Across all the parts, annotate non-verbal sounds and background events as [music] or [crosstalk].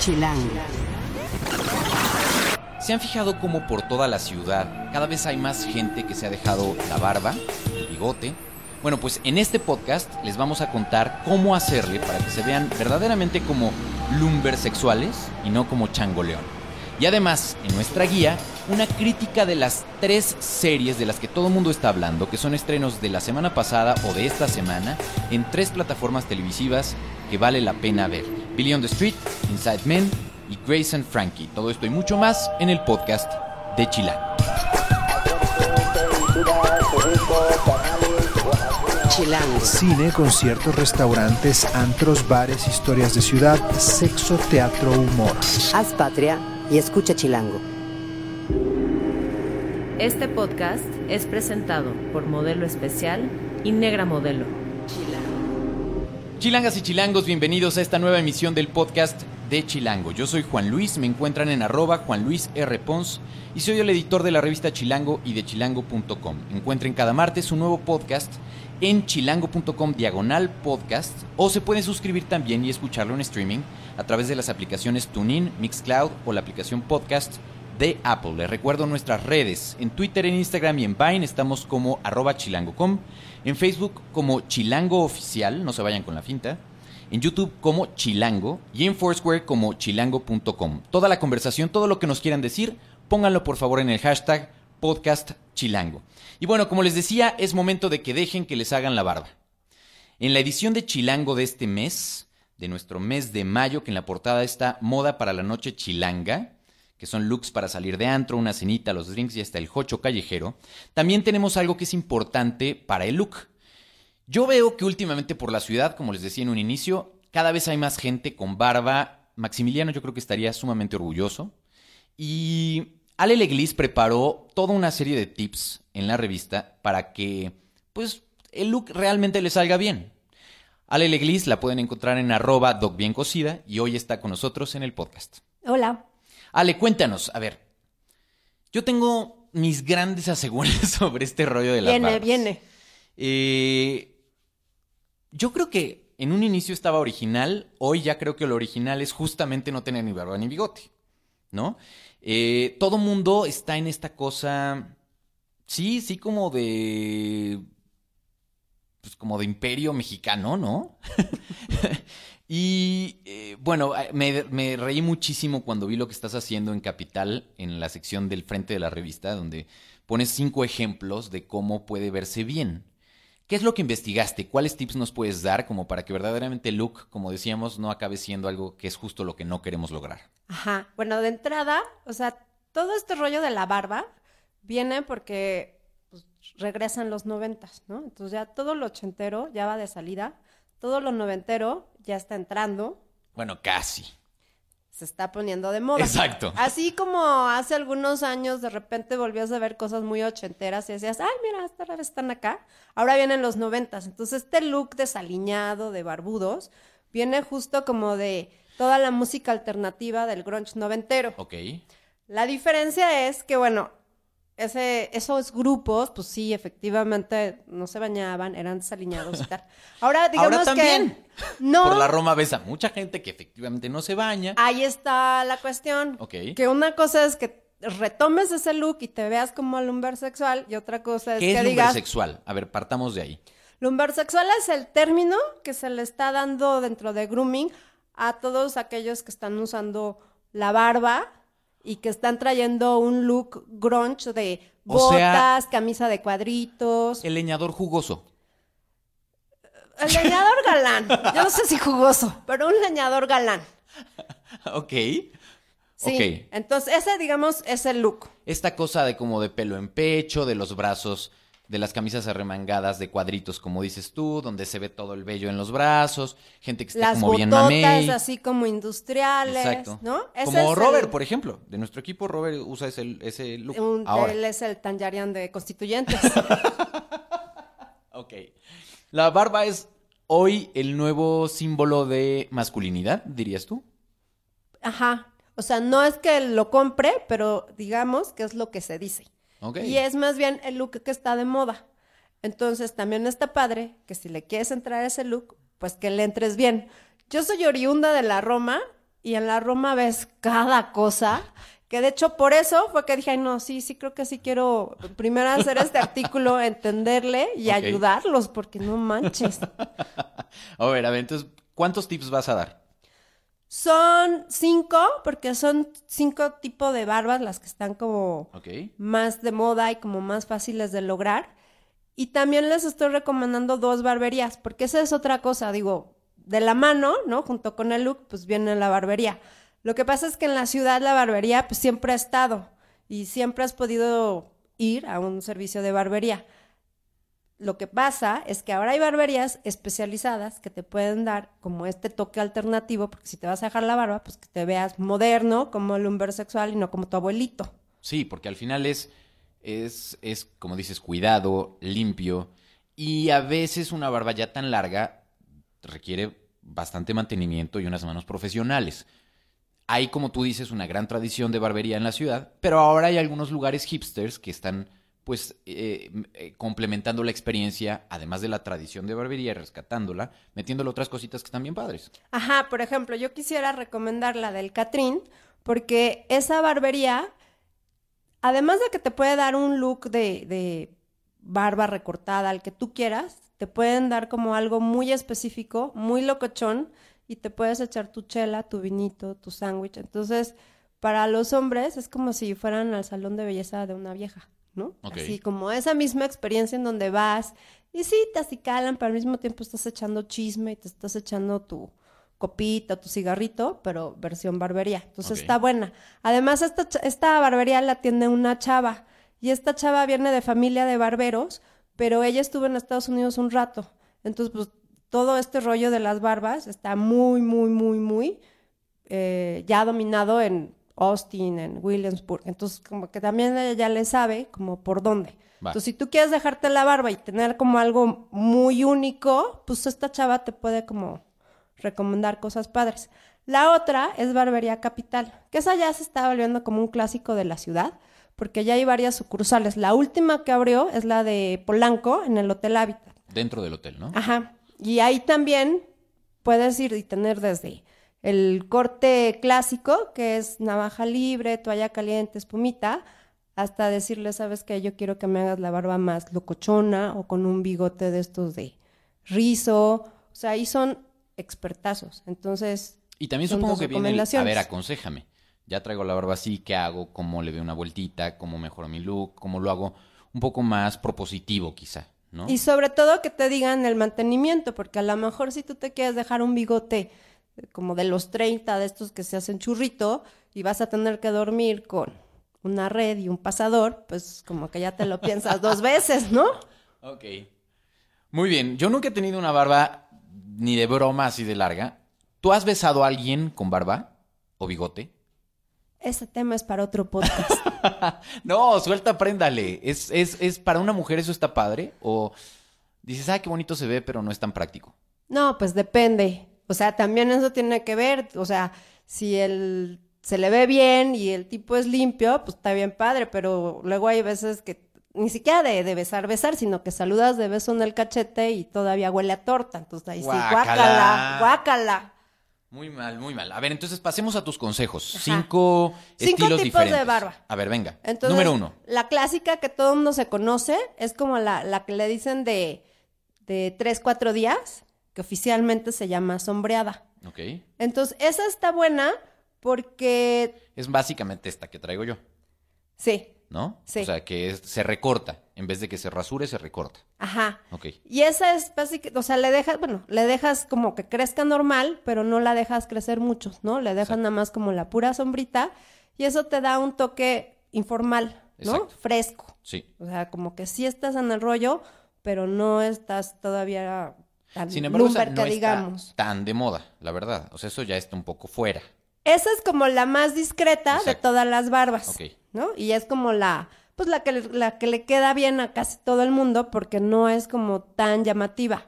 Chilango. ¿Se han fijado cómo por toda la ciudad cada vez hay más gente que se ha dejado la barba, el bigote? Bueno, pues en este podcast les vamos a contar cómo hacerle para que se vean verdaderamente como lumbersexuales y no como changoleón. Y además, en nuestra guía, una crítica de las tres series de las que todo el mundo está hablando, que son estrenos de la semana pasada o de esta semana, en tres plataformas televisivas que vale la pena ver. Billy on the Street, Inside Men y Grace and Frankie. Todo esto y mucho más en el podcast de Chila. Chilango. Cine, conciertos, restaurantes, antros, bares, historias de ciudad, sexo, teatro, humor. Haz patria y escucha Chilango. Este podcast es presentado por Modelo Especial y Negra Modelo. Chilangas y chilangos, bienvenidos a esta nueva emisión del podcast de Chilango. Yo soy Juan Luis, me encuentran en arroba Juan Luis R. Pons y soy el editor de la revista Chilango y de chilango.com. Encuentren cada martes un nuevo podcast en chilango.com diagonal podcast o se pueden suscribir también y escucharlo en streaming a través de las aplicaciones TuneIn, Mixcloud o la aplicación podcast de Apple. Les recuerdo nuestras redes. En Twitter, en Instagram y en Vine estamos como arroba chilango.com. En Facebook como Chilango Oficial, no se vayan con la finta. En YouTube como Chilango y en Foursquare como chilango.com. Toda la conversación, todo lo que nos quieran decir, pónganlo por favor en el hashtag podcast chilango. Y bueno, como les decía, es momento de que dejen que les hagan la barba. En la edición de Chilango de este mes, de nuestro mes de mayo, que en la portada está Moda para la Noche Chilanga, que son looks para salir de antro, una cenita, los drinks y hasta el jocho callejero, también tenemos algo que es importante para el look. Yo veo que últimamente por la ciudad, como les decía en un inicio, cada vez hay más gente con barba. Maximiliano yo creo que estaría sumamente orgulloso. Y Ale Leglis preparó toda una serie de tips en la revista para que, pues, el look realmente le salga bien. Ale Leglis la pueden encontrar en arroba docbiencocida y hoy está con nosotros en el podcast. Hola. Ale, cuéntanos, a ver. Yo tengo mis grandes asegúnes [laughs] sobre este rollo de las Viene, barbas. viene. Eh, yo creo que en un inicio estaba original, hoy ya creo que lo original es justamente no tener ni barba ni bigote, ¿no? Eh, todo mundo está en esta cosa, sí, sí como de, pues como de imperio mexicano, ¿no? [laughs] y eh, bueno, me, reí muchísimo cuando vi lo que estás haciendo en Capital, en la sección del frente de la revista, donde pones cinco ejemplos de cómo puede verse bien. ¿Qué es lo que investigaste? ¿Cuáles tips nos puedes dar como para que verdaderamente look, como decíamos, no acabe siendo algo que es justo lo que no queremos lograr? Ajá. Bueno, de entrada, o sea, todo este rollo de la barba viene porque pues, regresan los noventas, ¿no? Entonces ya todo lo ochentero ya va de salida, todo lo noventero ya está entrando, Bueno, casi. se está poniendo de moda. Exacto. Así como hace algunos años de repente volvías a ver cosas muy ochenteras y decías, ay, mira, esta vez están acá. Ahora vienen los noventas. Entonces este look desaliñado, de barbudos, viene justo como de toda la música alternativa del grunge noventero. Ok. La diferencia es que, bueno, ese, esos grupos, pues sí, efectivamente no se bañaban, eran desaliñados y tal. [laughs] Ahora, digamos Ahora también. que no, Por la Roma ves a mucha gente que efectivamente no se baña. ahí está la cuestión. Ok. Que una cosa es que retomes ese look y te veas como lumbersexual y otra cosa es ¿Qué que es digas... sexual? A ver, partamos de ahí. Lumbersexual es el término que se le está dando dentro de grooming a todos aquellos que están usando la barba y que están trayendo un look grunge de O sea- botas, camisa de cuadritos. El leñador jugoso. El leñador galán. Yo no sé si jugoso, pero un leñador galán. [laughs] ok. Sí. Entonces, ese, digamos, es el look. Esta cosa de como de pelo en pecho, de los brazos, de las camisas arremangadas de cuadritos, como dices tú, donde se ve todo el vello en los brazos, gente que está Las como bien mamey. así como industriales, Exacto. ¿no? Como el- Robert, por ejemplo. De nuestro equipo, Robert usa ese, ese look. un- Ahora. él es el Tanjarian de Constituyentes. [laughs] Ok. La barba es hoy el nuevo símbolo de masculinidad, dirías tú. Ajá. O sea, no es que lo compre, pero digamos que es lo que se dice. Y es más bien el look que está de moda. Entonces, también está padre que si le quieres entrar a ese look, pues que le entres bien. Yo soy oriunda de la Roma, y en la Roma ves cada cosa. Que de hecho por eso fue que dije, ay no, sí, sí creo que sí quiero primero hacer este [laughs] artículo, entenderle y ayudarlos, porque no manches. [laughs] A ver, a ver, entonces, ¿cuántos tips vas a dar? Son cinco, porque son cinco tipos de barbas las que están como más de moda y como más fáciles de lograr. Y también les estoy recomendando dos barberías, porque esa es otra cosa, digo, de la mano, ¿no? Junto con el look, pues viene la barbería. Lo que pasa es que en la ciudad la barbería pues siempre ha estado y siempre has podido ir a un servicio de barbería. Lo que pasa es que ahora hay barberías especializadas que te pueden dar como este toque alternativo, porque si te vas a dejar la barba, pues que te veas moderno, como el lumber sexual y no como tu abuelito. Sí, porque al final es, es, es, como dices, cuidado, limpio. Y a veces una barba ya tan larga requiere bastante mantenimiento y unas manos profesionales. Hay, como tú dices, una gran tradición de barbería en la ciudad, pero ahora hay algunos lugares hipsters que están, pues, eh, eh, complementando la experiencia, además de la tradición de barbería, rescatándola, metiéndole otras cositas que están bien padres. Ajá, por ejemplo, yo quisiera recomendar la del Catrín, porque esa barbería, además de que te puede dar un look de, de barba recortada, al que tú quieras, te pueden dar como algo muy específico, muy locochón, y te puedes echar tu chela, tu vinito, tu sándwich. Entonces, para los hombres es como si fueran al salón de belleza de una vieja, ¿no? Así como esa misma experiencia en donde vas y sí, te acicalan, pero al mismo tiempo estás echando chisme y te estás echando tu copita, tu cigarrito, pero versión barbería. Entonces está buena. Además, esta, esta barbería la atiende una chava y esta chava viene de familia de barberos, pero ella estuvo en Estados Unidos un rato. Entonces, pues todo este rollo de las barbas está muy, muy, muy, muy eh, ya dominado en Austin, en Williamsburg. Entonces, como que también ella ya le sabe como por dónde. Va. Entonces, si tú quieres dejarte la barba y tener como algo muy único, pues esta chava te puede como recomendar cosas padres. La otra es Barbería Capital, que esa ya se está volviendo como un clásico de la ciudad, porque ya hay varias sucursales. La última que abrió es la de Polanco, en el Hotel Habitat. Dentro del hotel, ¿no? Ajá. Y ahí también puedes ir y tener desde el corte clásico, que es navaja libre, toalla caliente, espumita, hasta decirle, ¿sabes qué? Yo quiero que me hagas la barba más locochona o con un bigote de estos de rizo. O sea, ahí son expertazos. Entonces, Y también supongo que viene el, a ver, aconsejame. Ya traigo la barba así, ¿qué hago? ¿Cómo le doy una vueltita? ¿Cómo mejoro mi look? ¿Cómo lo hago un poco más propositivo quizá? ¿no? Y sobre todo que te digan el mantenimiento, porque a lo mejor si tú te quieres dejar un bigote como de los 30 de estos que se hacen churrito y vas a tener que dormir con una red y un pasador, pues como que ya te lo piensas dos [laughs] veces, ¿no? Ok. Muy bien. Yo nunca he tenido una barba ni de broma así de larga. ¿Tú has besado a alguien con barba o bigote? Ese tema es para otro podcast. [laughs] No, suelta, préndale. ¿Es, es, es para una mujer eso está padre? ¿O dices, ah, qué bonito se ve, pero no es tan práctico? No, pues depende. O sea, también eso tiene que ver. O sea, si el se le ve bien y el tipo es limpio, pues está bien padre, pero luego hay veces que ni siquiera de, de besar, besar, sino que saludas de beso en el cachete y todavía huele a torta. Entonces ahí sí, Guácala. guácala. Muy mal, muy mal. A ver, entonces pasemos a tus consejos. Ajá. Cinco, Cinco estilos tipos de barba. A ver, venga. Entonces, Número uno. La clásica que todo el mundo se conoce es como la, la que le dicen de, de tres, cuatro días, que oficialmente se llama sombreada. Ok. Entonces, esa está buena porque, Es básicamente esta que traigo yo, sí, ¿no? Sí. O sea, que es- se recorta. En vez de que se rasure, se recorta. ajá. Ok. Y esa es básicamente, o sea, le dejas, bueno, le dejas como que crezca normal, pero no la dejas crecer mucho, ¿no? Le dejas Exacto. nada más como la pura sombrita y eso te da un toque informal, ¿no? Exacto. Fresco. Sí. O sea, como que sí estás en el rollo, pero no estás todavía tan Sin embargo, esa lumber no que digamos. está tan de moda, la verdad. O sea, eso ya está un poco fuera. Esa es como la más discreta de todas las barbas. ¿no? Y es como la, pues la que, la que le queda bien a casi todo el mundo porque no es como tan llamativa.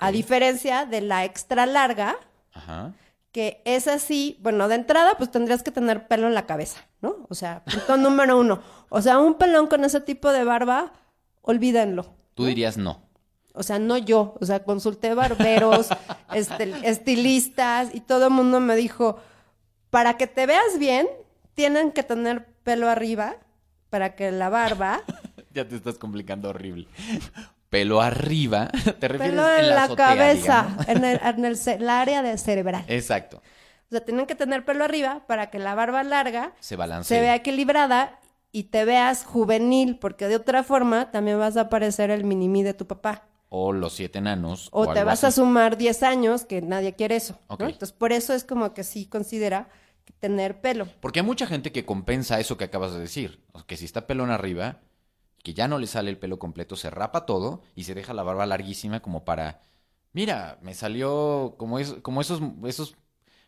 A diferencia de la extra larga, Ajá. que es así, bueno, de entrada pues tendrías que tener pelo en la cabeza, ¿no? O sea, punto [laughs] número uno. O sea, un pelón con ese tipo de barba, olvídenlo. Tú dirías no. O sea, no yo, o sea, consulté barberos, [laughs] este, estilistas y todo el mundo me dijo, para que te veas bien, tienen que tener pelo arriba, para que la barba, [laughs] Ya te estás complicando horrible. Pelo arriba, te refieres pelo en, en la, la, azotea, cabeza, digamos? en, el, en el el área de cerebral. Exacto. O sea, tienen que tener pelo arriba para que la barba larga Se balancea. se vea equilibrada y te veas juvenil, porque de otra forma también vas a parecer el minimí de tu papá. O los siete enanos. O, te vas a sumar 10 años, que nadie quiere eso. Entonces, por eso es como que sí considera tener pelo. Porque hay mucha gente que compensa eso que acabas de decir. Que si está pelón arriba, que ya no le sale el pelo completo, se rapa todo y se deja la barba larguísima como para. Mira, me salió como, es, como esos, esos,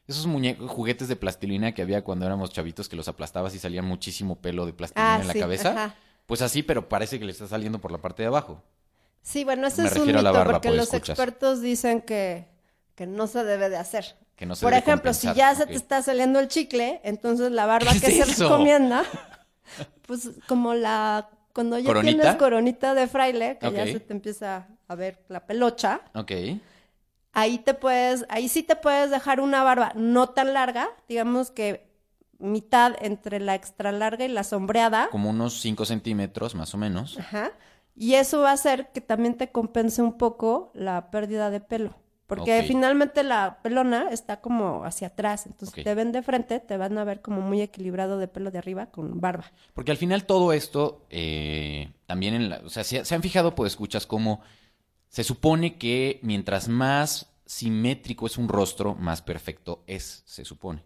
esos muñecos, juguetes de plastilina que había cuando éramos chavitos que los aplastabas y salía muchísimo pelo de plastilina Ah, en la cabeza. ajá. Pues así, pero parece que le está saliendo por la parte de abajo. Sí, bueno, ese Me es un mito, barba, porque pues, los escuchas. expertos dicen que, que no se debe de hacer. Que no se Por debe ejemplo, si ya se te está saliendo el chicle, entonces la barba [laughs] ¿Qué que es se eso? recomienda, pues como la cuando ya ¿Coronita? tienes coronita de fraile, que ya se te empieza a ver la pelocha, Ok. ahí te puedes, ahí sí te puedes dejar una barba no tan larga, digamos que mitad entre la extra larga y la sombreada. Como unos 5 centímetros más o menos. Ajá. Y eso va a hacer que también te compense un poco la pérdida de pelo. Porque finalmente la pelona está como hacia atrás. Entonces Ok. te ven de frente, te van a ver como muy equilibrado de pelo de arriba con barba. Porque al final todo esto, eh, también en la, o sea, se, se han fijado, pues escuchas cómo se supone que mientras más simétrico es un rostro, más perfecto es, se supone.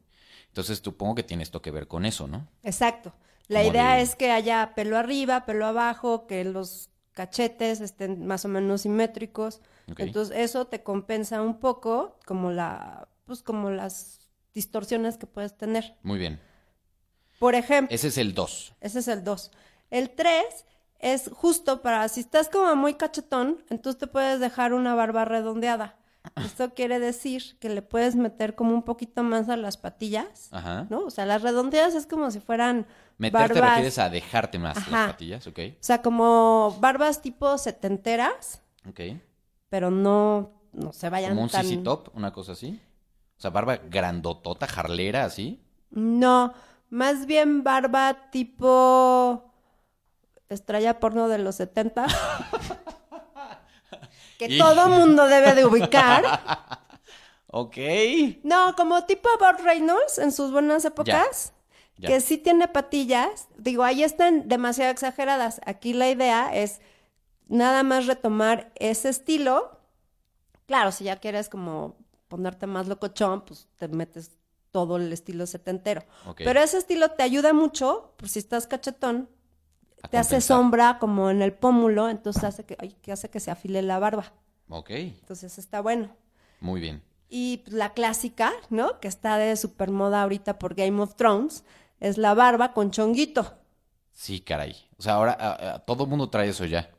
Entonces supongo que tiene esto que ver con eso, ¿no? Exacto. La Como idea de- es que haya pelo arriba, pelo abajo, que los cachetes estén más o menos simétricos. Entonces eso te compensa un poco como la, pues como las distorsiones que puedes tener. Muy bien. Por ejemplo, Ese es el 2. ese es el 2. El 3 es justo para si estás como muy cachetón, entonces te puedes dejar una barba redondeada. Esto quiere decir que le puedes meter como un poquito más a las patillas, Ajá. ¿no? O sea, las redondeadas es como si fueran Meter te refieres a dejarte más Ajá. las patillas, ¿ok? o sea, como barbas tipo setenteras, Ok. pero no, no se vayan Como un tan... CC top, una cosa así. O sea, barba grandotota, jarlera, así. No, más bien barba tipo estrella porno de los 70. [laughs] que Y- todo mundo debe de ubicar. [laughs] Ok. No, como tipo Bob Reynolds en sus buenas épocas. Ya. Que sí tiene patillas. Digo, ahí están demasiado exageradas. Aquí la idea es nada más retomar ese estilo. Claro, si ya quieres como ponerte más locochón, pues te metes todo el estilo setentero. Pero ese estilo te ayuda mucho, por si estás cachetón, te hace sombra como en el pómulo, entonces hace que, ay, que hace que se afile la barba. Ok. Entonces está bueno. Muy bien. Y la clásica, ¿no? Que está de super moda ahorita por Game of Thrones, es la barba con chonguito. Sí, caray. O sea, ahora a- a- todo el mundo trae eso ya.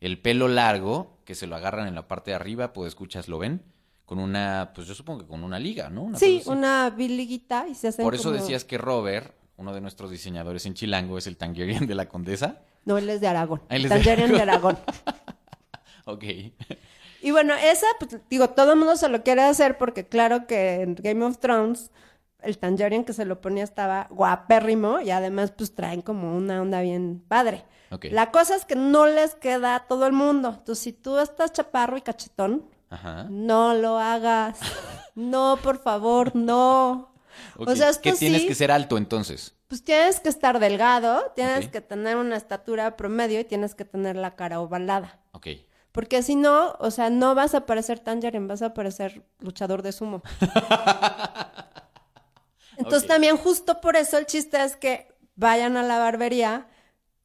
El pelo largo, que se lo agarran en la parte de arriba, pues escuchas, lo ven, con una, pues yo supongo que con una liga, ¿no? Una sí, una biliguita y se hacen Por eso como- decías que Robert, uno de nuestros diseñadores en Chilango, es el Tangerine de la Condesa. No, él es de Aragón. Ah, él es de Tangerine de Aragón. [laughs] Ok. Y bueno, esa, pues digo, todo el mundo se lo quiere hacer porque claro que en Game of Thrones el Tangerine que se lo ponía estaba guapérrimo y además pues traen como una onda bien padre. Ok. La cosa es que no les queda a todo el mundo. Entonces, si tú estás chaparro y cachetón, Ajá. no lo hagas. No, por favor, no. [laughs] Ok. O sea, esto ¿Qué tienes sí, que ser alto entonces? pues tienes que estar delgado, tienes que tener una estatura promedio y tienes que tener la cara ovalada. Ok. Porque si no, o sea, no vas a parecer Tangerine, vas a parecer luchador de sumo. [laughs] Entonces también justo por eso el chiste es que vayan a la barbería,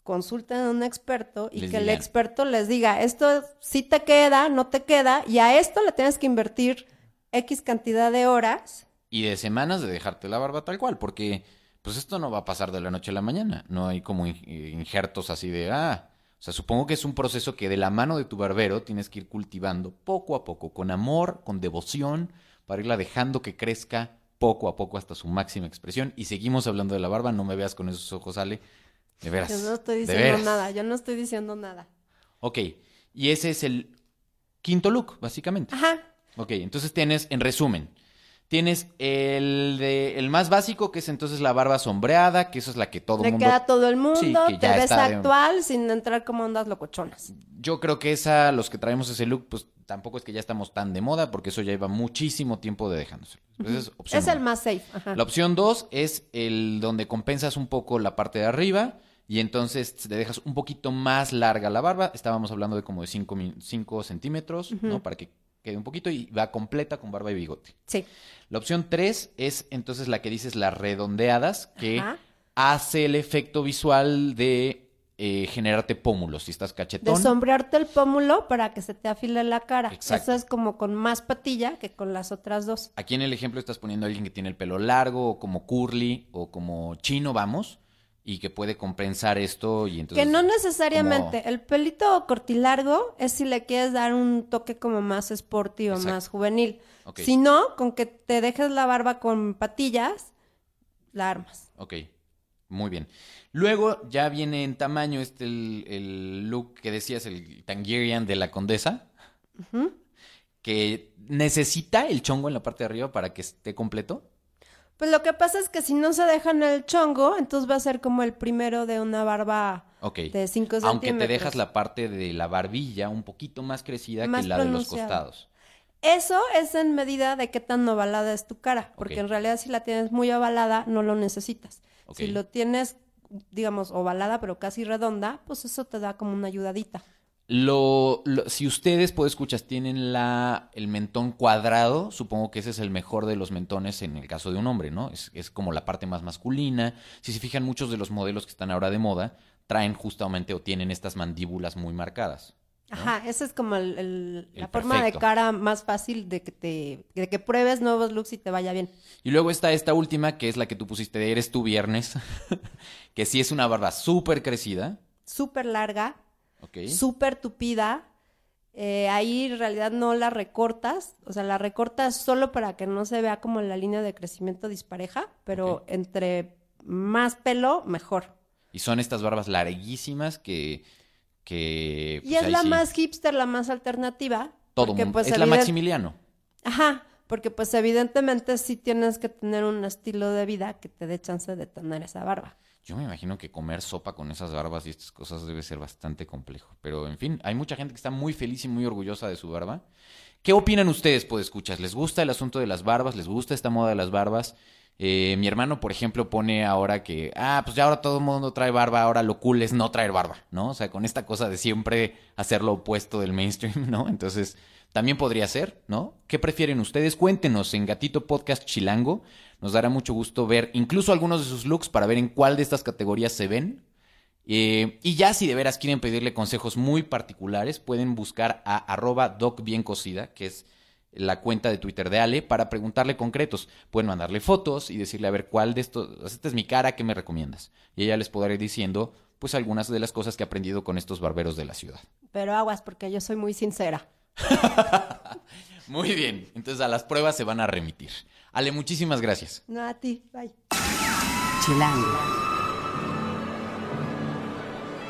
consulten a un experto y Les que el experto les diga, esto sí te queda, no te queda, y a esto le tienes que invertir X cantidad de horas. Y de semanas de dejarte la barba tal cual, porque pues esto no va a pasar de la noche a la mañana. No hay como in- injertos así de, ah, o sea, supongo que es un proceso que de la mano de tu barbero tienes que ir cultivando poco a poco, con amor, con devoción, para irla dejando que crezca poco a poco hasta su máxima expresión. Y seguimos hablando de la barba, no me veas con esos ojos, Ale. De veras. Yo no estoy de diciendo veras. nada, yo no estoy diciendo nada. Ok, y ese es el quinto look, básicamente. Ajá. Ok, entonces tienes, en resumen, tienes el, de, el más básico, que es entonces la barba sombreada, que eso es la que todo Le mundo... queda a todo el mundo, Sí, que te ves de- actual sin entrar como ondas locochonas. Yo creo que esa, los que traemos ese look, pues tampoco es que ya estamos tan de moda, porque eso ya lleva muchísimo tiempo de dejándose. Entonces, es opción Es el más safe. Ajá. La opción 2 es el donde compensas un poco la parte de arriba y entonces te dejas un poquito más larga la barba. Estábamos hablando de como de 5 centímetros, ¿no? Para que quede un poquito y va completa con barba y bigote. Sí. La opción 3 es entonces la que dices las redondeadas, que Ajá. hace el efecto visual de eh, generarte pómulos si estás De cachetón. sombrearte el pómulo para que se te afile la cara. Exacto. Eso es como con más patilla que con las otras dos. Aquí en el ejemplo estás poniendo a alguien que tiene el pelo largo o como curly o como chino, vamos, y que puede compensar esto y entonces... que no necesariamente. como- El pelito cortilargo es si le quieres dar un toque como más sporty o Exacto. más juvenil. Si no, con que te dejes la barba con patillas, la armas. Ok, muy bien. Luego ya viene en tamaño este el, el look que decías, el Tangerian de la condesa, que necesita el chongo en la parte de arriba para que esté completo. Pues lo que pasa es que si no se dejan el chongo, entonces va a ser como el primero de una barba de 5 centímetros. Aunque te dejas la parte de la barbilla un poquito más crecida Más que la de los costados. Eso es en medida de qué tan ovalada es tu cara, porque en realidad si la tienes muy ovalada no lo necesitas. Si lo tienes, digamos, ovalada pero casi redonda, pues eso te da como una ayudadita. Lo, lo- si ustedes, pues escuchas, tienen la, el mentón cuadrado, supongo que ese es el mejor de los mentones en el caso de un hombre, ¿no? Es, es como la parte más masculina. Si se fijan, muchos de los modelos que están ahora de moda traen justamente o tienen estas mandíbulas muy marcadas. ¿no? Ajá, esa es como el- el- El la forma de cara más fácil de que te de que pruebes nuevos looks y te vaya bien. Y luego está esta última, que es la que tú pusiste de Eres tu viernes, [laughs] que sí es una barba súper crecida. Súper larga, ¿ok? súper tupida. Eh, ahí en realidad no la recortas, o sea, la recortas solo para que no se vea como la línea de crecimiento dispareja, pero entre más pelo, mejor. Y son estas barbas larguísimas que... que Y pues, es la sí, más hipster, la más alternativa. Todo porque, mundo. pues, es la Maximiliano. Ajá, porque pues evidentemente sí tienes que tener un estilo de vida que te dé chance de tener esa barba. Yo me imagino que comer sopa con esas barbas y estas cosas debe ser bastante complejo. Pero en fin, hay mucha gente que está muy feliz y muy orgullosa de su barba. ¿Qué opinan ustedes, pues escuchas? ¿Les gusta el asunto de las barbas? ¿Les gusta esta moda de las barbas? Eh, mi hermano, por ejemplo, pone ahora que, ah, pues ya ahora todo el mundo trae barba, ahora lo cool es no traer barba, ¿no? O sea, con esta cosa de siempre hacer lo opuesto del mainstream, ¿no? Entonces, también podría ser, ¿no? ¿Qué prefieren ustedes? Cuéntenos en Gatito Podcast Chilango. Nos dará mucho gusto ver incluso algunos de sus looks para ver en cuál de estas categorías se ven. Eh, y ya si de veras quieren pedirle consejos muy particulares, pueden buscar a arroba docbiencosida, que es la cuenta de Twitter de Ale, para preguntarle concretos. Pueden mandarle fotos y decirle a ver cuál de estos, esta es mi cara, ¿qué me recomiendas? Y ella les podrá ir diciendo pues algunas de las cosas que ha aprendido con estos barberos de la ciudad. Pero aguas, porque yo soy muy sincera. [laughs] Muy bien, entonces a las pruebas se van a remitir. Ale, muchísimas gracias. No a ti, bye. Chilango.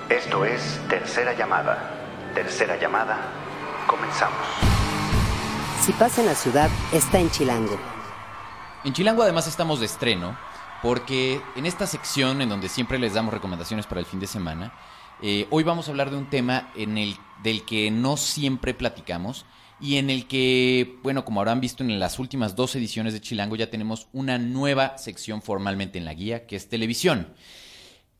Esto es Tercera Llamada. Tercera Llamada. Comenzamos. Si pasa en la ciudad, está en Chilango. En Chilango además estamos de estreno porque en esta sección en donde siempre les damos recomendaciones para el fin de semana, eh, hoy vamos a hablar de un tema en el, del que no siempre platicamos y en el que, bueno, como habrán visto en las últimas dos ediciones de Chilango, ya tenemos una nueva sección formalmente en la guía, que es televisión.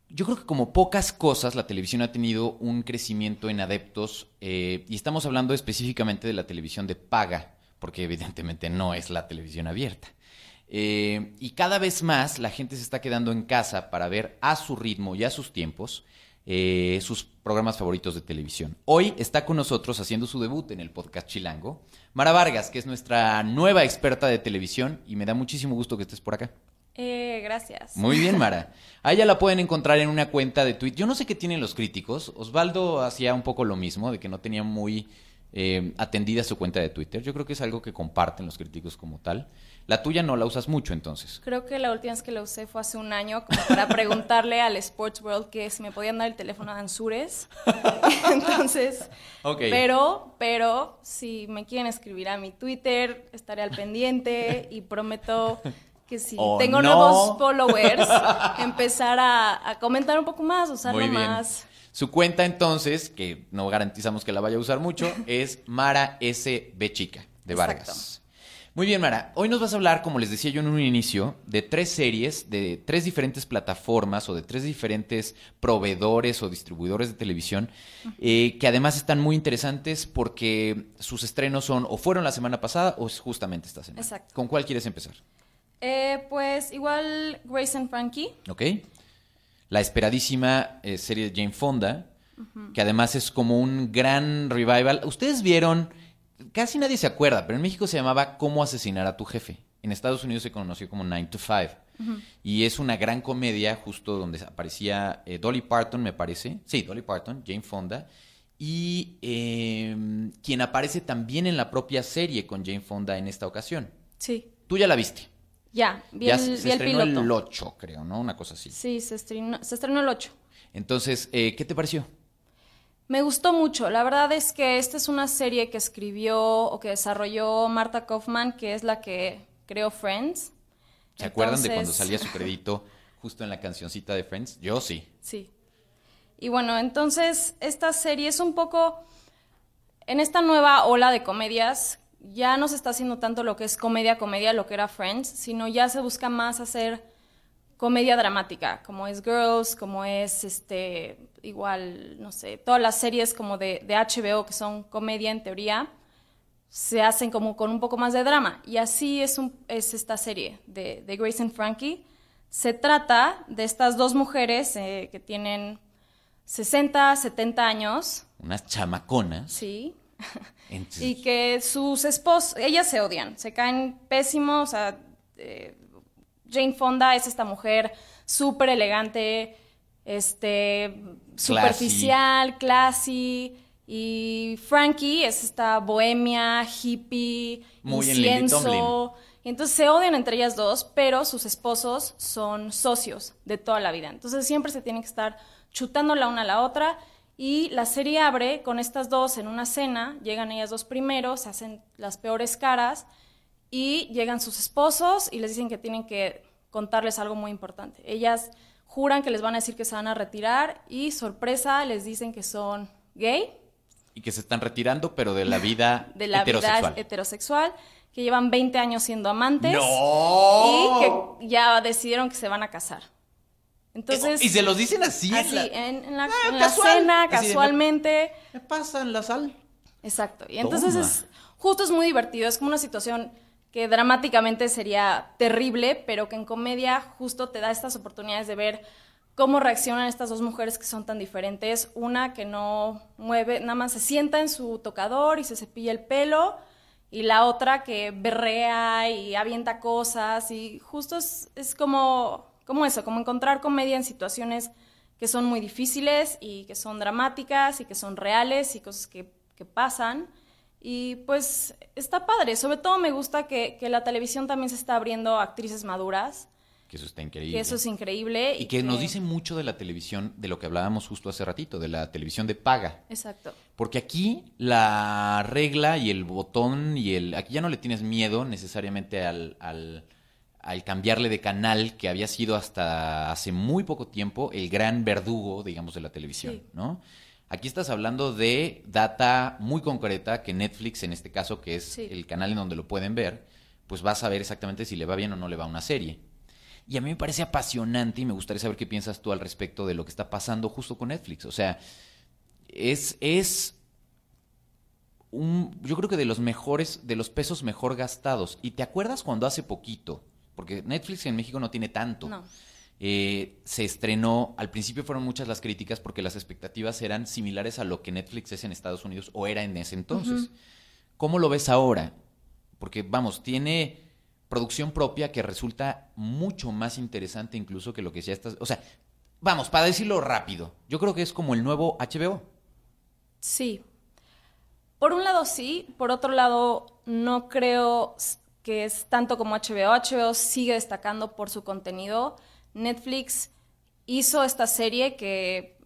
Yo creo que como pocas cosas, la televisión ha tenido un crecimiento en adeptos eh, y estamos hablando específicamente de la televisión de paga, porque evidentemente no es la televisión abierta. Eh, y cada vez más la gente se está quedando en casa para ver a su ritmo y a sus tiempos eh, sus programas favoritos de televisión. Hoy está con nosotros haciendo su debut en el podcast Chilango, Mara Vargas, que es nuestra nueva experta de televisión y me da muchísimo gusto que estés por acá. Eh, gracias. Muy bien, [laughs] Mara. A ella la pueden encontrar en una cuenta de Twitter. Yo no sé qué tienen los críticos. Osvaldo hacía un poco lo mismo, de que no tenía muy eh, atendida su cuenta de Twitter. Yo creo que es algo que comparten los críticos como tal. La tuya no la usas mucho entonces. Creo que la última vez que la usé fue hace un año como para preguntarle al Sports World que si me podían dar el teléfono de Ansures. [laughs] Entonces, pero, pero si me quieren escribir a mi Twitter, estaré al pendiente y prometo que si Oh, tengo no. nuevos followers, empezar a, a comentar un poco más, usarlo Muy bien. más. Su cuenta entonces, que no garantizamos que la vaya a usar mucho, es Mara SB Chica de Exacto. Muy bien, Mara. Hoy nos vas a hablar, como les decía yo en un inicio, de tres series, de tres diferentes plataformas o de tres diferentes proveedores o distribuidores de televisión, eh, que además están muy interesantes porque sus estrenos son o fueron la semana pasada o es justamente esta semana. Exacto. ¿Con cuál quieres empezar? Eh, pues igual Grace and Frankie. ¿Ok? La esperadísima eh, serie de Jane Fonda, que además es como un gran revival. Ustedes vieron, casi nadie se acuerda, pero en México se llamaba Cómo asesinar a tu jefe. En Estados Unidos se conoció como Nine to Five. Y es una gran comedia justo donde aparecía eh, Dolly Parton, me parece. Sí, Dolly Parton, Jane Fonda. Y eh, quien aparece también en la propia serie con Jane Fonda en esta ocasión. Sí. Tú ya la viste. Ya, vi ya el, se, vi se el estrenó piloto. el 8, creo, ¿no? Una cosa así. Sí, se estrenó, se estrenó el 8. Entonces, eh, ¿qué te pareció? Me gustó mucho. La verdad es que esta es una serie que escribió o que desarrolló Marta Kaufman, que es la que creó Friends. ¿Se acuerdan de cuando salía [laughs] su crédito justo en la cancioncita de Friends? Yo sí. Sí. Y bueno, entonces esta serie es un poco, en esta nueva ola de comedias, ya no se está haciendo tanto lo que es comedia, comedia, lo que era Friends, sino ya se busca más hacer comedia dramática, como es Girls, como es este, igual, no sé, todas las series como de, de HBO que son comedia en teoría, se hacen como con un poco más de drama. Y así es, un- es esta serie de, de Grace and Frankie. Se trata de estas dos mujeres eh, que tienen 60, 70 años, Unas chamaconas. sí, Entonces, [laughs] y que sus esposos, ellas se odian, se caen pésimos, o sea, eh, Jane Fonda es esta mujer súper elegante, este, superficial, classy, y Frankie es esta bohemia, hippie, Muy incienso, y entonces se odian entre ellas dos, pero sus esposos son socios de toda la vida. Entonces siempre se tienen que estar chutando la una a la otra. Y la serie abre con estas dos en una cena. Llegan ellas dos primero, se hacen las peores caras. Y llegan sus esposos y les dicen que tienen que contarles algo muy importante. Ellas juran que les van a decir que se van a retirar. Y sorpresa, les dicen que son gay y que se están retirando, pero de la [laughs] vida de la heterosexual. vida heterosexual, que llevan 20 años siendo amantes ¡No! y que ya decidieron que se van a casar. Entonces, y se los dicen así. así, la- en, en la, Ah, en la casual. cena, Así casualmente. Me pasan la sal. Exacto. Y entonces es justo es muy divertido, es como una situación que dramáticamente sería terrible, pero que en comedia justo te da estas oportunidades de ver cómo reaccionan estas dos mujeres que son tan diferentes. Una que no mueve, nada más se sienta en su tocador y se cepilla el pelo, y la otra que berrea y avienta cosas, y justo es, como, como eso, como encontrar comedia en situaciones que son muy difíciles y que son dramáticas y que son reales y cosas que, que pasan. Y pues está padre. Sobre todo me gusta que, que la televisión también se está abriendo a actrices maduras, Que eso está increíble. que eso es increíble. y que nos dice mucho de la televisión, de lo que hablábamos justo hace ratito, de la televisión de paga. Exacto. Porque aquí la regla y el botón y el... Aquí ya no le tienes miedo necesariamente al, al, al cambiarle de canal que había sido hasta hace muy poco tiempo el gran verdugo, digamos, de la televisión, Sí. ¿no? Aquí estás hablando de data muy concreta que Netflix, en este caso, que es Sí. el canal en donde lo pueden ver, pues va a saber exactamente si le va bien o no le va a una serie. Y a mí me parece apasionante y me gustaría saber qué piensas tú al respecto de lo que está pasando justo con Netflix. O sea, es, es un, yo creo que de los mejores, de los pesos mejor gastados. ¿Y te acuerdas cuando hace poquito? Porque Netflix en México no tiene tanto. No. Eh, se estrenó, al principio fueron muchas las críticas porque las expectativas eran similares a lo que Netflix es en Estados Unidos o era en ese entonces. ¿Cómo lo ves ahora? Porque, vamos, tiene producción propia que resulta mucho más interesante incluso que lo que ya estás... O sea, vamos, para decirlo rápido, yo creo que es como el nuevo HBO. Sí. Por un lado sí, por otro lado no creo que es tanto como HBO. HBO sigue destacando por su contenido. Netflix hizo esta serie que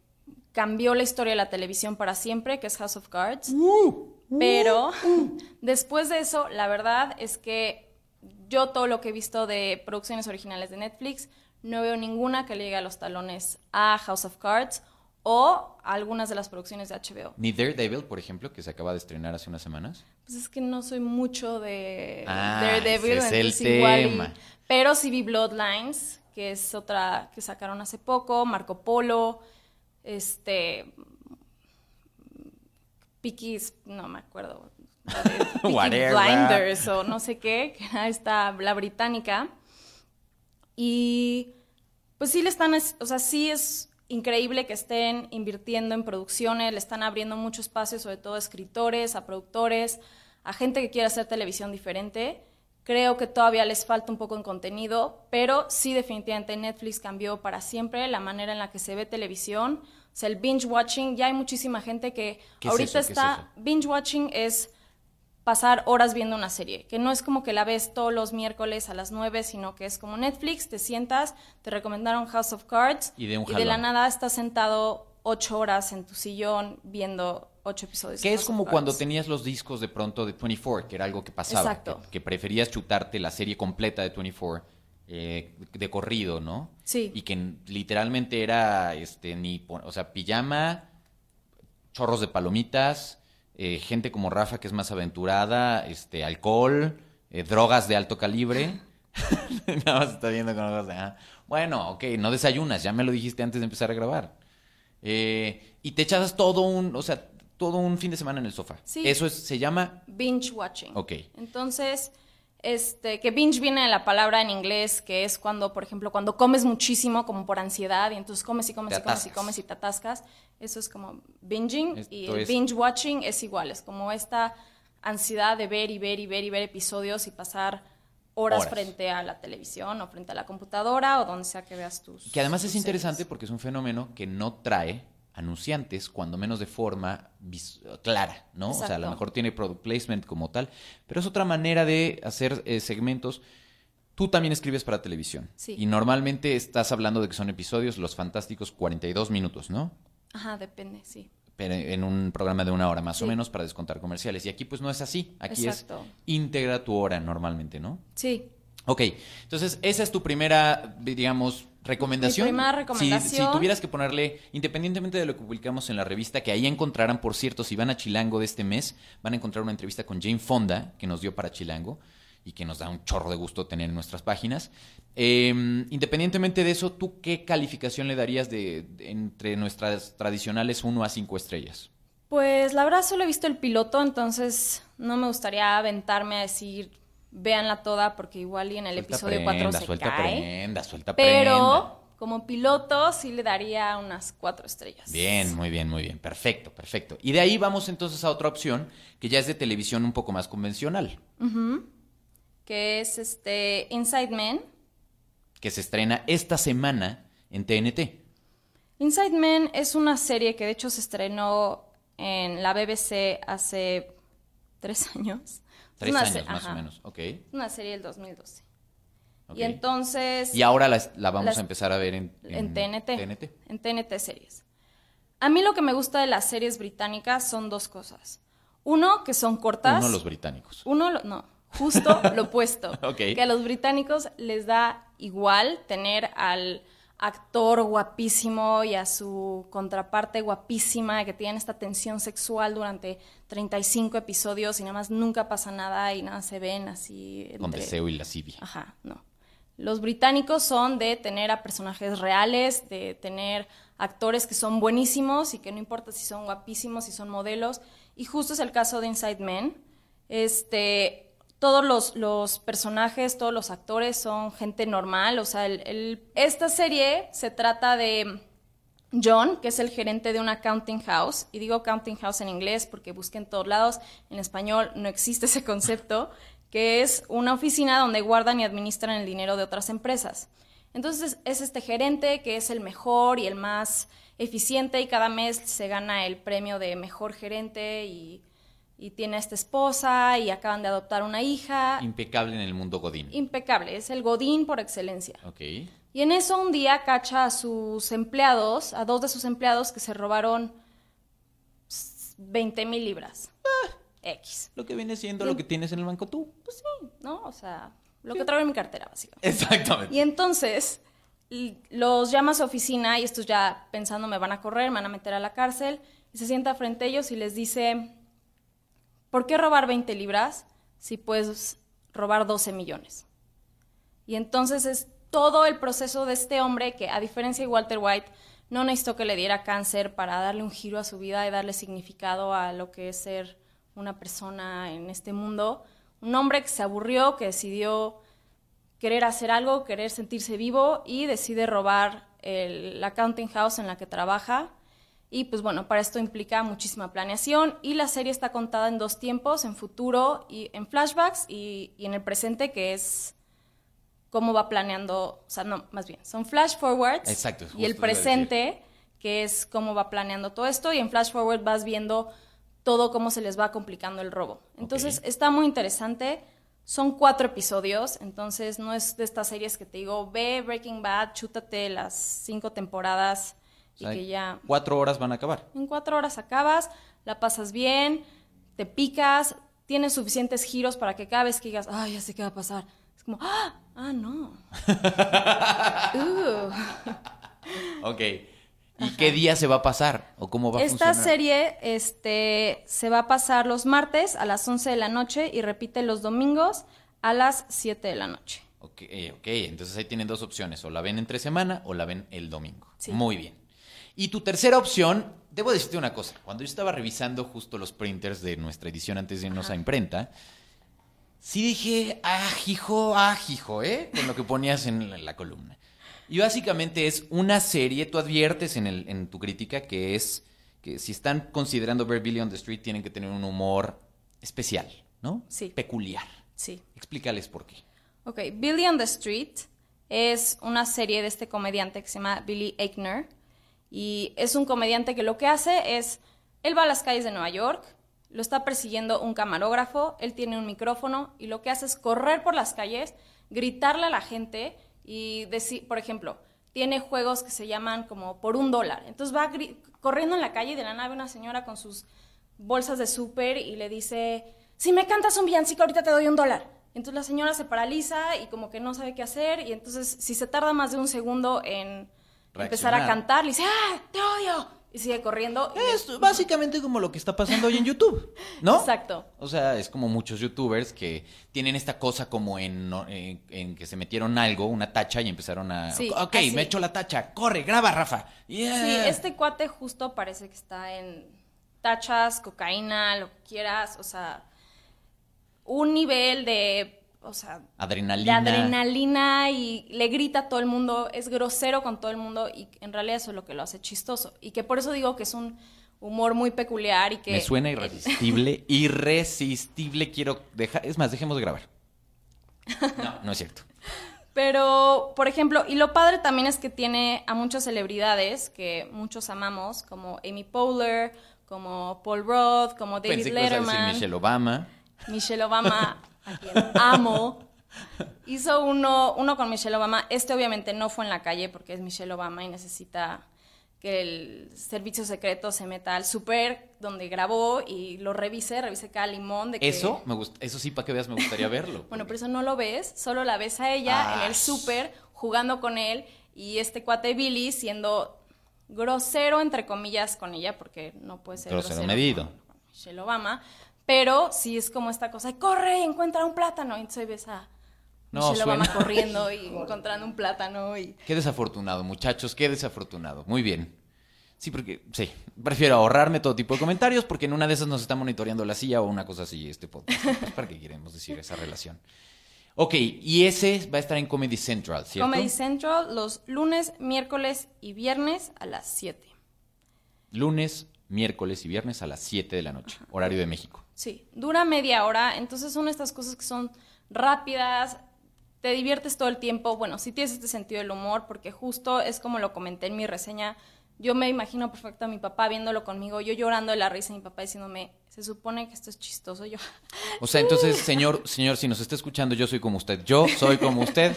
cambió la historia de la televisión para siempre, que es House of Cards. Uh, Pero [laughs] después de eso, la verdad es que yo todo lo que he visto de producciones originales de Netflix, no veo ninguna que le llegue a los talones a House of Cards o a algunas de las producciones de HBO. Ni Daredevil, por ejemplo, que se acaba de estrenar hace unas semanas. Pues es que no soy mucho de Ah, Daredevil, ese es el entonces igual y- tema. pero sí vi Bloodlines, que es otra que sacaron hace poco, Marco Polo, este Peaky's, no me acuerdo. [laughs] Blinders o no sé qué, que era esta la británica. Y pues sí le están, es- o sea, sí es increíble que estén invirtiendo en producciones, le están abriendo mucho espacio, sobre todo a escritores, a productores, a gente que quiere hacer televisión diferente. Creo que todavía les falta un poco en contenido, pero sí definitivamente Netflix cambió para siempre la manera en la que se ve televisión. O sea, el binge watching, ya hay muchísima gente que ¿Qué es ahorita está... Binge watching es pasar horas viendo una serie, que no es como que la ves todos los miércoles a las 9, sino que es como Netflix, te sientas, te recomendaron House of Cards Y de un la nada estás sentado ocho horas en tu sillón viendo ocho episodios. Que es como cuando tenías los discos de pronto de 24, que era algo que pasaba. Exacto. Que, que preferías chutarte la serie completa de 24 eh, de corrido, ¿no? Sí. Y que literalmente era, este, ni, o sea, pijama, chorros de palomitas, eh, gente como Rafa que es más aventurada, este, alcohol, eh, drogas de alto calibre. [laughs] [laughs] Nada más está viendo con ojos de, ah, Bueno, ok, no desayunas, ya me lo dijiste antes de empezar a grabar. Eh, y te echas todo un, o sea, todo un fin de semana en el sofá. Sí. Eso es, se llama, Binge watching. ok. Entonces, este, que binge viene de la palabra en inglés, que es cuando, por ejemplo, cuando comes muchísimo, como por ansiedad, y entonces comes y comes Te y comes y comes y te atascas. Eso es como binging. y el es- binge watching es igual, es como esta ansiedad de ver y ver y ver y ver episodios y pasar horas, Horas. frente a la televisión o frente a la computadora o donde sea que veas tus. Que además tus es interesante series. porque es un fenómeno que no trae anunciantes, cuando menos de forma clara, ¿no? O sea, a lo mejor tiene product placement como tal, pero es otra manera de hacer eh, segmentos. Tú también escribes para televisión. Sí. Y normalmente estás hablando de que son episodios, los fantásticos 42 minutos, ¿no? Ajá, depende, sí. Pero en un programa de una hora más o menos para descontar comerciales. Y aquí pues no es así. Aquí Exacto. es íntegra tu hora normalmente, ¿no? Sí. Ok, entonces esa es tu primera, digamos, recomendación. Mi primera Si- recomendación. Si, tuvieras que ponerle, independientemente de lo que publicamos en la revista, que ahí encontrarán, por cierto, si van a Chilango de este mes, van a encontrar una entrevista con Jane Fonda, que nos dio para Chilango, y que nos da un chorro de gusto tener en nuestras páginas. Eh, independientemente de eso, ¿tú qué calificación le darías de, de- entre nuestras tradicionales 1 a 5 estrellas? Pues la verdad solo he visto el piloto, entonces no me gustaría aventarme a decir véanla toda porque igual y en el Suelta episodio 4 prenda, se suelta cae. prenda, suelta prenda. Pero como piloto sí le daría unas cuatro estrellas. Bien, muy bien, muy bien. Perfecto, perfecto. Y de ahí vamos entonces a otra opción que ya es de televisión un poco más convencional, Que es este Inside Man. que se estrena esta semana en TNT. Inside Man es una serie que de hecho se estrenó en la BBC hace tres [laughs] años. Es Tres años más o menos, ok. Es una serie del 2012. ok. Y entonces... Y ahora la, la vamos las- a empezar a ver en, en TNT. TNT. En TNT series. A mí lo que me gusta de las series británicas son dos cosas. Uno, que son cortas. Uno los británicos. Uno, no, justo lo opuesto. [laughs] Que a los británicos les da igual tener al actor guapísimo y a su contraparte guapísima que tienen esta tensión sexual durante 35 episodios y nada más nunca pasa nada y nada se ven así. Con entre- deseo y lascivia. Ajá, no. Los británicos son de tener a personajes reales, de tener actores que son buenísimos y que no importa si son guapísimos, si son modelos. Y justo es el caso de Inside Men. Este, todos los, los personajes, todos los actores son gente normal. O sea, el- esta serie se trata de John, que es el gerente de una counting house, y digo counting house en inglés porque busqué en todos lados, en español no existe ese concepto, que es una oficina donde guardan y administran el dinero de otras empresas. Entonces es este gerente que es el mejor y el más eficiente y cada mes se gana el premio de mejor gerente y, y tiene a esta esposa y acaban de adoptar una hija. Impecable en el mundo Godín. Impecable, es el Godín por excelencia. Ok. Y en eso un día cacha a sus empleados, a dos de sus empleados que se robaron 20 mil libras. X. Lo que viene siendo lo que tienes en el banco tú. Pues sí, ¿no? O sea, lo que traigo en mi cartera, básicamente. Exactamente. Y entonces los llama a su oficina y estos ya pensando me van a correr, me van a meter a la cárcel. Y se sienta frente a ellos y les dice, ¿por qué robar 20 libras si puedes robar 12 millones? Y entonces es todo el proceso de este hombre que, a diferencia de Walter White, no necesitó que le diera cáncer para darle un giro a su vida y darle significado a lo que es ser una persona en este mundo. Un hombre que se aburrió, que decidió querer hacer algo, querer sentirse vivo y decide robar el, la accounting house en la que trabaja. Y pues bueno, para esto implica muchísima planeación y la serie está contada en dos tiempos, en futuro y en flashbacks y, y en el presente, que es cómo va planeando, o sea, no, más bien, son flash forwards Exacto, y el presente, que es cómo va planeando todo esto y en flash forward vas viendo todo cómo se les va complicando el robo. Entonces, está muy interesante. Son cuatro episodios, entonces no es de estas series que te digo, ve Breaking Bad, chútate las cinco temporadas y O sea, que ya Cuatro horas van a acabar. en cuatro horas acabas, la pasas bien, te picas, tienes suficientes giros para que cada vez que digas, ay, ya sé qué va a pasar, es como, ah, ah no. [laughs] Uh. Ok. ¿Y qué día se va a pasar? ¿O cómo va a Esta funcionar? serie este, se va a pasar los martes a las 11 de la noche y repite los domingos a las 7 de la noche. Ok, ok, entonces ahí tienen dos opciones, o la ven entre semana o la ven el domingo. Sí. Muy bien. Y tu tercera opción, debo decirte una cosa, cuando yo estaba revisando justo los printers de nuestra edición antes de irnos a imprenta, sí dije, ah, hijo, ah, hijo, ¿eh? Con lo que ponías en la, la columna. Y básicamente es una serie, tú adviertes en, el, en tu crítica que es que si están considerando ver Billy on the Street tienen que tener un humor especial, ¿no? Sí. Peculiar. Sí. Explícales por qué. Ok, Billy on the Street es una serie de este comediante que se llama Billy Eichner. Y es un comediante que lo que hace es, él va a las calles de Nueva York, lo está persiguiendo un camarógrafo, él tiene un micrófono y lo que hace es correr por las calles, gritarle a la gente y decir, por ejemplo, tiene juegos que se llaman como por un dólar. Entonces va corriendo en la calle y de la nave una señora con sus bolsas de súper y le dice, si me cantas un villancico ahorita te doy un dólar. Entonces la señora se paraliza y como que no sabe qué hacer y entonces si se tarda más de un segundo en empezar a cantar, le dice, ¡ah, te odio! Y sigue corriendo. y Es básicamente como lo que está pasando hoy en YouTube, ¿no? [laughs] Exacto. O sea, es como muchos youtubers que tienen esta cosa como en, en- en que se metieron algo, una tacha y empezaron a... Sí, ok, así. me echo la tacha, corre, graba, Rafa. Yeah. Sí, este cuate justo parece que está en tachas, cocaína, lo que quieras, o sea, un nivel de, o sea, Adrenalina. de adrenalina y le grita a todo el mundo, es grosero con todo el mundo y en realidad eso es lo que lo hace chistoso. Y que por eso digo que es un humor muy peculiar y que... Me suena irresistible, [laughs] irresistible, quiero dejar... Es más, dejemos de grabar. No, no es cierto. Pero, por ejemplo, y lo padre también es que tiene a muchas celebridades que muchos amamos, como Amy Poehler, como Paul Roth, como David Pensé que ibas a decir Letterman. Michelle Obama. Michelle Obama, a quien amo. Hizo uno, uno con Michelle Obama. Este obviamente no fue en la calle porque es Michelle Obama y necesita que el servicio secreto se meta al súper donde grabó y lo revise, revise cada limón de que... Eso, me gusta, eso sí, para que veas, me gustaría verlo. [laughs] Bueno, pero eso no lo ves, solo la ves a ella en el súper jugando con él y este cuate Billy siendo grosero entre comillas con ella porque no puede ser Grosero grosero, medido. con- con Michelle Obama, pero sí es como esta cosa, corre y encuentra un plátano y entonces ves a No, Michelle corriendo y [laughs] encontrando un plátano y Qué desafortunado, muchachos, qué desafortunado. Muy bien. Sí, porque, sí, prefiero ahorrarme todo tipo de comentarios porque en una de esas nos está monitoreando la silla o una cosa así este podcast. Pues, ¿Para qué queremos decir esa relación? Ok, y ese va a estar en Comedy Central, ¿cierto? Comedy Central los lunes, miércoles y viernes a las 7. Lunes, miércoles y viernes a las 7 de la noche, horario de México. Sí, dura media hora, entonces son estas cosas que son rápidas, te diviertes todo el tiempo, bueno, si tienes este sentido del humor, porque justo es como lo comenté en mi reseña, yo me imagino perfecto a mi papá viéndolo conmigo, yo llorando de la risa y mi papá diciéndome, se supone que esto es chistoso. Yo, O sea, entonces, señor, señor, si nos está escuchando, yo soy como usted. Yo soy como usted.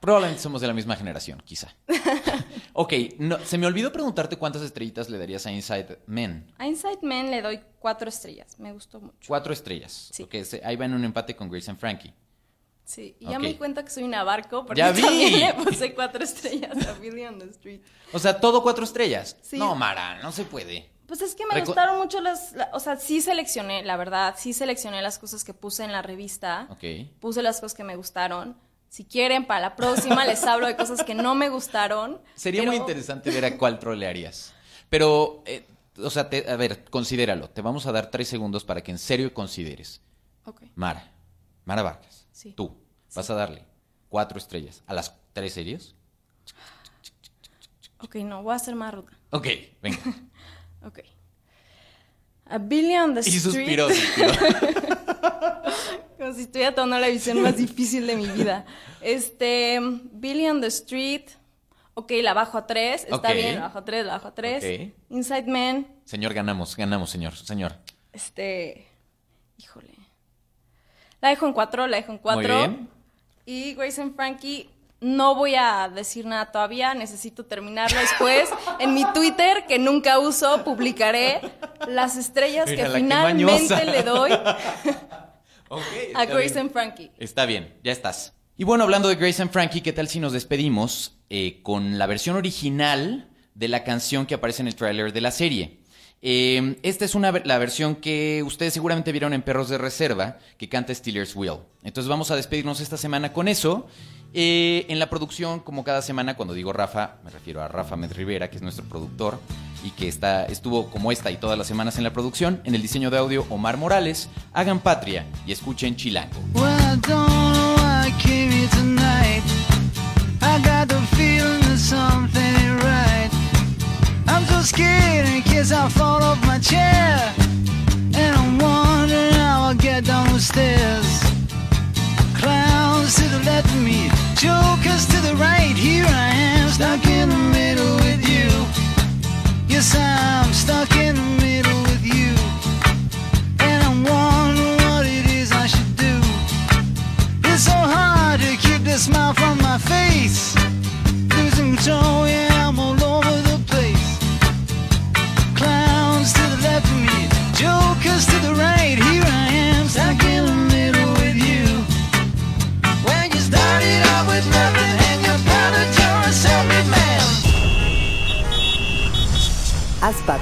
Probablemente somos de la misma generación, quizá. Ok, no, se me olvidó preguntarte cuántas estrellitas le darías a Inside Men. a Inside Men le doy cuatro estrellas. Me gustó mucho. Cuatro estrellas. Sí. Ok, se- ahí va en un empate con Grace and Frankie. Sí, y ya me di cuenta que soy una barco porque Ya [laughs] vi. también le puse cuatro estrellas a Billy on the Street. O sea, todo cuatro estrellas. Sí. No, Mara, no se puede. Pues es que me gustaron mucho las, la- o sea, sí seleccioné, la verdad, sí seleccioné las cosas que puse en la revista. Ok. Puse las cosas que me gustaron. Si quieren, para la próxima les hablo de cosas que no me gustaron. Sería pero- muy interesante ver a cuál trolearías. Pero, eh, o sea, te- a ver, considéralo. Te vamos a dar tres segundos para que en serio consideres. Ok. Mara, Mara Vargas, Sí. tú, vas a darle cuatro estrellas a las tres series. Ok, no, voy a hacer más ruta. Ok, venga. [laughs] A Billy on the Y Street. suspiró, suspiró. [laughs] Como si estuviera tomando la visión más difícil de mi vida. Este, Billy on the Street. Ok, la bajo a tres. Está bien, la bajo a tres, la bajo a tres. Ok. Inside Man. Señor, ganamos, ganamos, señor, señor. Este. Híjole. La dejo en cuatro, la dejo en cuatro. Muy bien. Y Grace and Frankie. No voy a decir nada todavía, necesito terminarlo después. En mi Twitter, que nunca uso, publicaré las estrellas que finalmente le doy [laughs] a Grace bien. and Frankie. Está bien, ya estás. Y bueno, hablando de Grace and Frankie, ¿qué tal si nos despedimos eh, con la versión original de la canción que aparece en el tráiler de la serie? Eh, esta es una, la versión que ustedes seguramente vieron en Perros de Reserva, que canta Steelers Will. Entonces vamos a despedirnos esta semana con eso. Eh, en la producción, como cada semana, cuando digo Rafa, me refiero a Rafa Med Rivera, que es nuestro productor y que está, estuvo como esta y todas las semanas en la producción. En el diseño de audio, Omar Morales. Hagan patria y escuchen Chilango. Well, the me, Here I am, stuck in the middle with you. Yes, I'm